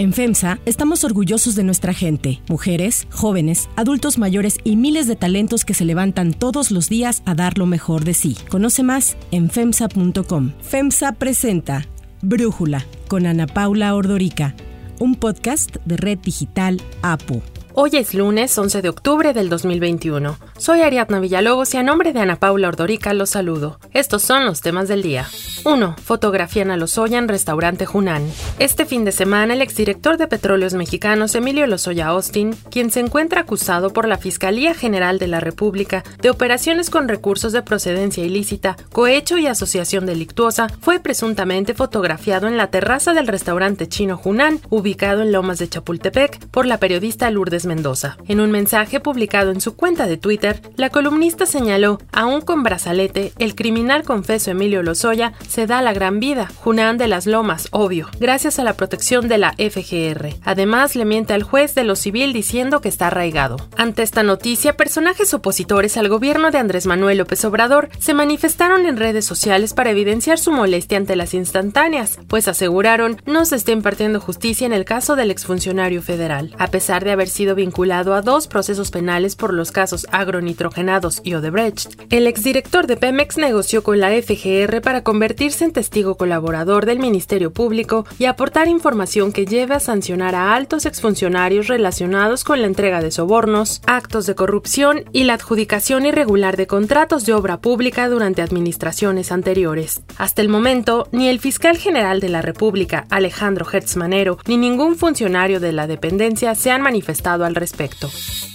En FEMSA estamos orgullosos de nuestra gente, mujeres, jóvenes, adultos mayores y miles de talentos que se levantan todos los días a dar lo mejor de sí. Conoce más en FEMSA.com. FEMSA presenta Brújula con Ana Paula Ordorica, un podcast de Red Digital APU. Hoy es lunes 11 de octubre del 2021. Soy Ariadna Villalobos y a nombre de Ana Paula Ordorica los saludo. Estos son los temas del día. 1. Fotografían a Lozoya en restaurante Junán. Este fin de semana, el exdirector de Petróleos Mexicanos, Emilio Lozoya Austin, quien se encuentra acusado por la Fiscalía General de la República de operaciones con recursos de procedencia ilícita, cohecho y asociación delictuosa, fue presuntamente fotografiado en la terraza del restaurante chino Junán, ubicado en Lomas de Chapultepec, por la periodista Lourdes Mendoza. En un mensaje publicado en su cuenta de Twitter, la columnista señaló, aún con brazalete, el criminal confeso Emilio Lozoya se da la gran vida, Junán de las Lomas, obvio, gracias a la protección de la FGR. Además, le miente al juez de lo civil diciendo que está arraigado. Ante esta noticia, personajes opositores al gobierno de Andrés Manuel López Obrador se manifestaron en redes sociales para evidenciar su molestia ante las instantáneas, pues aseguraron no se está impartiendo justicia en el caso del exfuncionario federal. A pesar de haber sido vinculado a dos procesos penales por los casos agronitrogenados y Odebrecht, el exdirector de Pemex negoció con la FGR para convertir en testigo colaborador del Ministerio Público y aportar información que lleve a sancionar a altos exfuncionarios relacionados con la entrega de sobornos, actos de corrupción y la adjudicación irregular de contratos de obra pública durante administraciones anteriores. Hasta el momento, ni el fiscal general de la República, Alejandro Hertz Manero, ni ningún funcionario de la dependencia se han manifestado al respecto.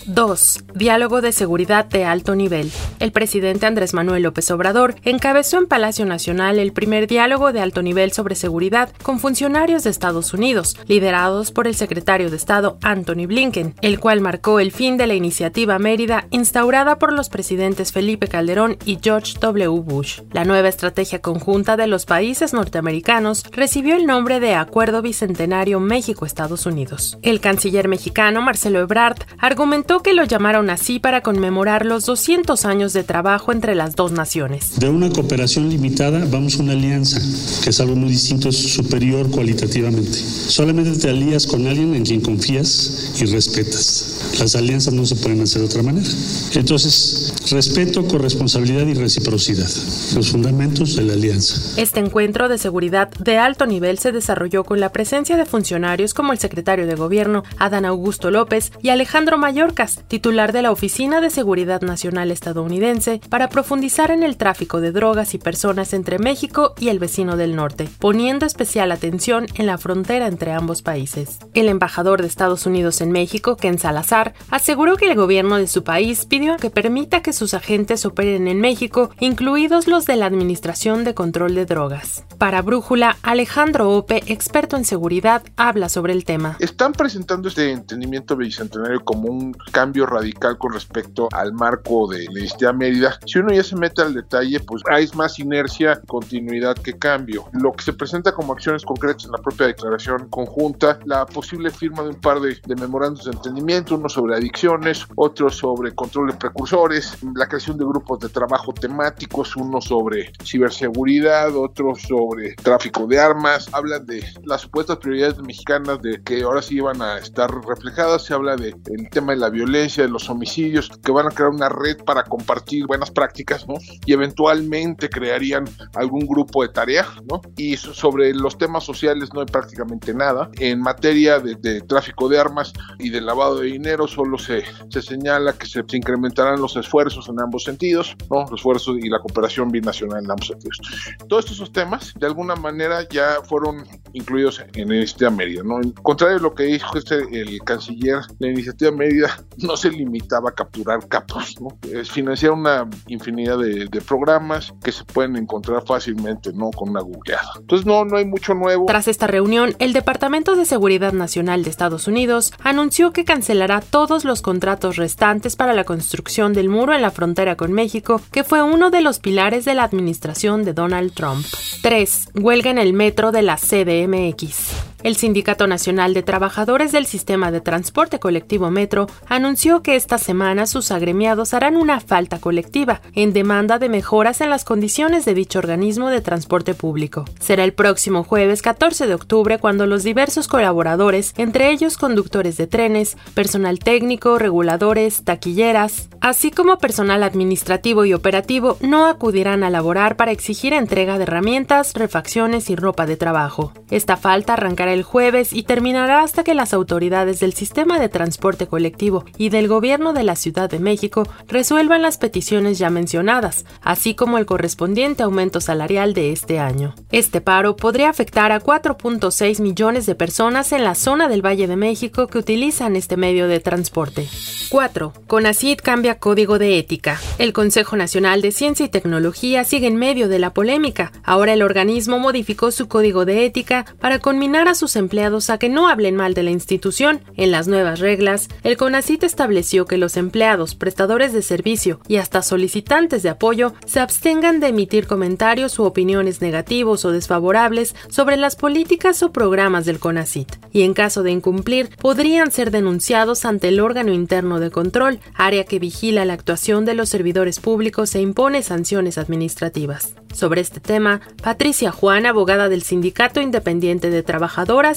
2. Diálogo de seguridad de alto nivel. El presidente Andrés Manuel López Obrador encabezó en Palacio Nacional el primer diálogo de alto nivel sobre seguridad con funcionarios de Estados Unidos, liderados por el secretario de Estado Anthony Blinken, el cual marcó el fin de la iniciativa Mérida instaurada por los presidentes Felipe Calderón y George W. Bush. La nueva estrategia conjunta de los países norteamericanos recibió el nombre de Acuerdo Bicentenario México-Estados Unidos. El canciller mexicano Marcelo Ebrard argumentó que lo llamaron así para conmemorar los 200 años de trabajo entre las dos naciones. De una cooperación limitada vamos a una alianza, que es algo muy distinto, es superior cualitativamente. Solamente te alías con alguien en quien confías y respetas. Las alianzas no se pueden hacer de otra manera. Entonces, respeto, corresponsabilidad y reciprocidad, los fundamentos de la alianza. Este encuentro de seguridad de alto nivel se desarrolló con la presencia de funcionarios como el secretario de Gobierno, Adán Augusto López, y Alejandro Mallorca, titular de la Oficina de Seguridad Nacional estadounidense, para profundizar en el tráfico de drogas y personas entre México y el vecino del norte, poniendo especial atención en la frontera entre ambos países. El embajador de Estados Unidos en México, Ken Salazar, aseguró que el gobierno de su país pidió que permita que sus agentes operen en México, incluidos los de la Administración de Control de Drogas. Para Brújula, Alejandro Ope, experto en seguridad, habla sobre el tema. Están presentando este entendimiento bicentenario como un cambio radical con respecto al marco de la Universidad Mérida. Si uno ya se mete al detalle, pues hay más inercia, continuidad que cambio. Lo que se presenta como acciones concretas en la propia declaración conjunta, la posible firma de un par de, de memorandos de entendimiento, uno sobre adicciones, otro sobre control de precursores, la creación de grupos de trabajo temáticos, uno sobre ciberseguridad, otro sobre tráfico de armas, hablan de las supuestas prioridades mexicanas de que ahora sí iban a estar reflejadas, se habla del tema de la violencia, de los homicidios, que van a crear una red para compartir buenas prácticas, ¿no? Y eventualmente crearían algún grupo de tarea, ¿no? Y sobre los temas sociales no hay prácticamente nada. En materia de, tráfico de armas y de lavado de dinero solo se, se señala que se, incrementarán los esfuerzos en ambos sentidos, ¿no? Los esfuerzos y la cooperación binacional en ambos sentidos. Todos estos temas, de alguna manera, ya fueron incluidos en la iniciativa Mérida, ¿no? En contrario a lo que dijo este, el canciller, la iniciativa Mérida no se limitaba a capturar capos, ¿no? Financiar una infinidad de, programas que se pueden encontrar fácilmente, ¿no? Con una googleada. Entonces, no, no hay mucho nuevo. Tras esta reunión, el Departamento de Seguridad Nacional de Estados Unidos anunció que cancelará todos los contratos restantes para la construcción del muro en la frontera con México, que fue uno de los pilares de la administración de Donald Trump. 3. Huelga en el metro de la CDMX. El Sindicato Nacional de Trabajadores del Sistema de Transporte Colectivo Metro anunció que esta semana sus agremiados harán una falta colectiva en demanda de mejoras en las condiciones de dicho organismo de transporte público. Será el próximo jueves 14 de octubre cuando los diversos colaboradores, entre ellos conductores de trenes, personal técnico, reguladores, taquilleras, así como personal administrativo y operativo, no acudirán a laborar para exigir entrega de herramientas, refacciones y ropa de trabajo. Esta falta arrancará el jueves y terminará hasta que las autoridades del sistema de transporte colectivo y del gobierno de la Ciudad de México resuelvan las peticiones ya mencionadas, así como el correspondiente aumento salarial de este año. Este paro podría afectar a 4.6 millones de personas en la zona del Valle de México que utilizan este medio de transporte. 4. CONACID cambia código de ética. El Consejo Nacional de Ciencia y Tecnología sigue en medio de la polémica. Ahora el organismo modificó su código de ética para conminar a sus empleados a que no hablen mal de la institución. En las nuevas reglas, el CONACIT estableció que los empleados, prestadores de servicio y hasta solicitantes de apoyo se abstengan de emitir comentarios u opiniones negativos o desfavorables sobre las políticas o programas del CONACIT, y en caso de incumplir podrían ser denunciados ante el órgano interno de control, área que vigila la actuación de los servidores públicos e impone sanciones administrativas. Sobre este tema, Patricia Juan, abogada del Sindicato Independiente de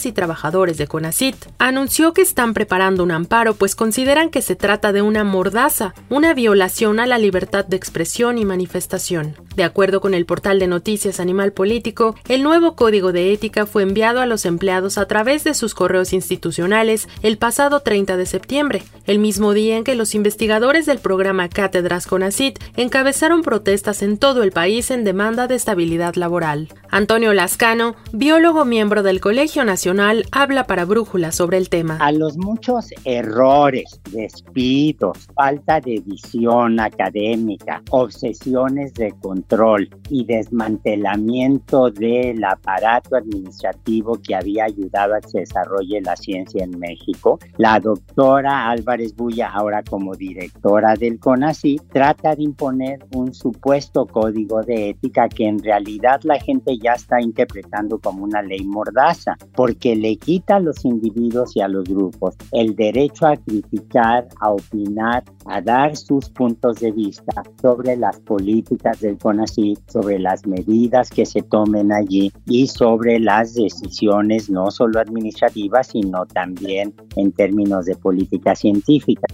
Y Trabajadores de CONACIT, anunció que están preparando un amparo pues consideran que se trata de una mordaza, una violación a la libertad de expresión y manifestación. De acuerdo con el portal de noticias Animal Político, el nuevo código de ética fue enviado a los empleados a través de sus correos institucionales el pasado 30 de septiembre, el mismo día en que los investigadores del programa Cátedras CONACIT encabezaron protestas en todo el país en demanda de estabilidad laboral. Antonio Lascano, biólogo miembro del Colegio Nacional, habla para Brújula sobre el tema. A los muchos errores, despidos, falta de visión académica, obsesiones de control y desmantelamiento del aparato administrativo que había ayudado a que se desarrolle la ciencia en México, la doctora Álvarez Bulla, ahora como directora del CONACYT, trata de imponer un supuesto código de ética que en realidad la gente ya está interpretando como una ley mordaza, porque le quita a los individuos y a los grupos el derecho a criticar, a opinar, a dar sus puntos de vista sobre las políticas del CONACYT, sobre las medidas que se tomen allí y sobre las decisiones no solo administrativas, sino también en términos de política científica.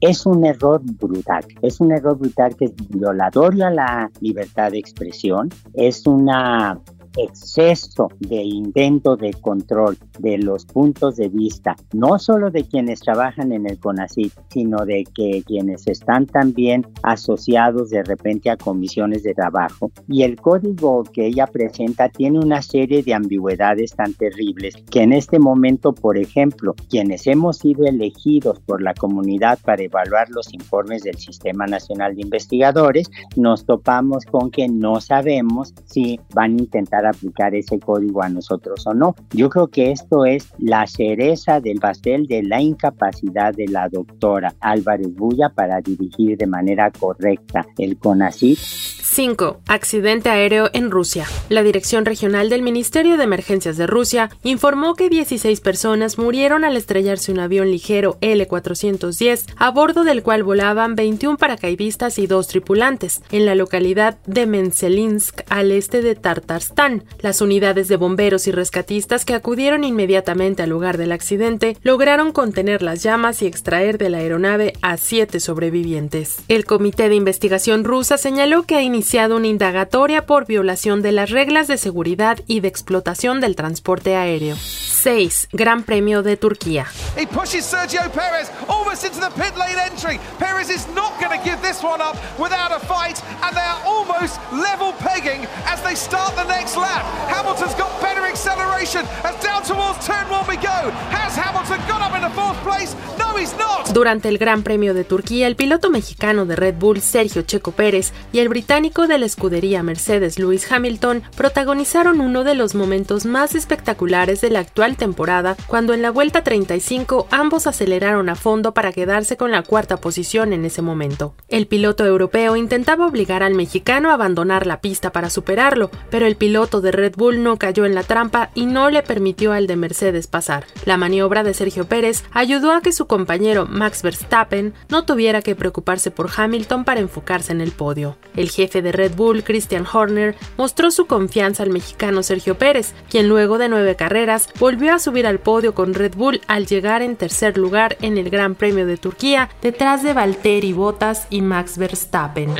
Es un error brutal, es un error brutal que es violatorio a la libertad de expresión es una exceso de intento de control de los puntos de vista, no solo de quienes trabajan en el CONACYT, sino de que quienes están también asociados de repente a comisiones de trabajo. Y el código que ella presenta tiene una serie de ambigüedades tan terribles que en este momento, por ejemplo, quienes hemos sido elegidos por la comunidad para evaluar los informes del Sistema Nacional de Investigadores, nos topamos con que no sabemos si van a intentar aplicar ese código a nosotros o no. Yo creo que esto es la cereza del pastel de la incapacidad de la doctora Álvarez Bulla para dirigir de manera correcta el CONACYT 5. Accidente aéreo en Rusia. La Dirección Regional del Ministerio de Emergencias de Rusia informó que 16 personas murieron al estrellarse un avión ligero L-410, a bordo del cual volaban 21 paracaidistas y dos tripulantes, en la localidad de Menselinsk, al este de Tartarstán. Las unidades de bomberos y rescatistas que acudieron inmediatamente al lugar del accidente lograron contener las llamas y extraer de la aeronave a siete sobrevivientes. El Comité de Investigación rusa señaló que ha iniciado una indagatoria por violación de las reglas de seguridad y de explotación del transporte aéreo. 6. Gran Premio de Turquía. This one up without a fight, and they are almost level pegging as they start the next lap. Hamilton's got better acceleration as down towards turn one we go. Has Hamilton Durante el Gran Premio de Turquía, el piloto mexicano de Red Bull, Sergio Checo Pérez, y el británico de la escudería Mercedes, Lewis Hamilton, protagonizaron uno de los momentos más espectaculares de la actual temporada, cuando en la vuelta 35 ambos aceleraron a fondo para quedarse con la cuarta posición en ese momento. El piloto europeo intentaba obligar al mexicano a abandonar la pista para superarlo, pero el piloto de Red Bull no cayó en la trampa y no le permitió al de Mercedes pasar. La maniobra de Sergio Pérez ayudó a que su compañero Max Verstappen no tuviera que preocuparse por Hamilton para enfocarse en el podio. El jefe de Red Bull, Christian Horner, mostró su confianza al mexicano Sergio Pérez, quien luego de nueve carreras volvió a subir al podio con Red Bull al llegar en tercer lugar en el Gran Premio de Turquía, detrás de Valtteri Bottas y Max Verstappen.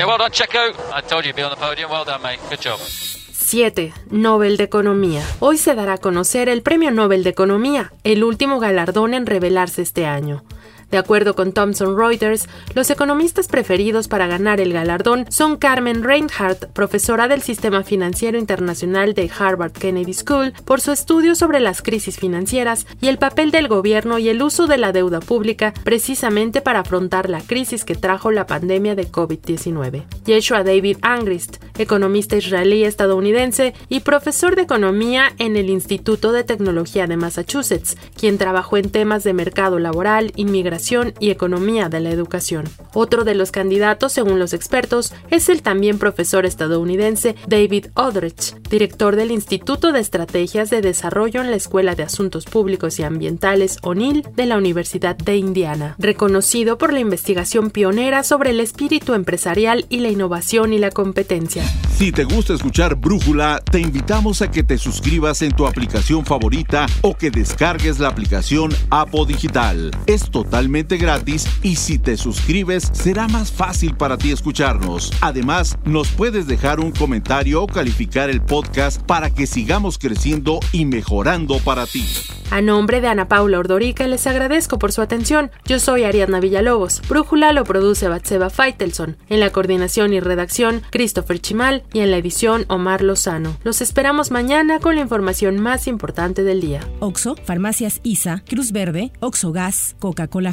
7. Nobel de Economía. Hoy se dará a conocer el Premio Nobel de Economía, el último galardón en revelarse este año. De acuerdo con Thomson Reuters, los economistas preferidos para ganar el galardón son Carmen Reinhardt, profesora del Sistema Financiero Internacional de Harvard Kennedy School, por su estudio sobre las crisis financieras y el papel del gobierno y el uso de la deuda pública precisamente para afrontar la crisis que trajo la pandemia de COVID-19. Yeshua David Angrist, economista israelí estadounidense y profesor de economía en el Instituto de Tecnología de Massachusetts, quien trabajó en temas de mercado laboral, inmigración, y Economía de la Educación. Otro de los candidatos, según los expertos, es el también profesor estadounidense David Odrich, director del Instituto de Estrategias de Desarrollo en la Escuela de Asuntos Públicos y Ambientales O'Neill de la Universidad de Indiana, reconocido por la investigación pionera sobre el espíritu empresarial y la innovación y la competencia. Si te gusta escuchar Brújula, te invitamos a que te suscribas en tu aplicación favorita o que descargues la aplicación Apo Digital. Es totalmente gratis y si te suscribes será más fácil para ti escucharnos. Además, nos puedes dejar un comentario o calificar el podcast para que sigamos creciendo y mejorando para ti. A nombre de Ana Paula Ordorica les agradezco por su atención. Yo soy Ariadna Villalobos. Brújula lo produce Batseba Feitelson. En la coordinación y redacción, Christopher Chimal y en la edición, Omar Lozano. Los esperamos mañana con la información más importante del día. Oxo, Farmacias ISA, Cruz Verde, Oxo Gas, Coca-Cola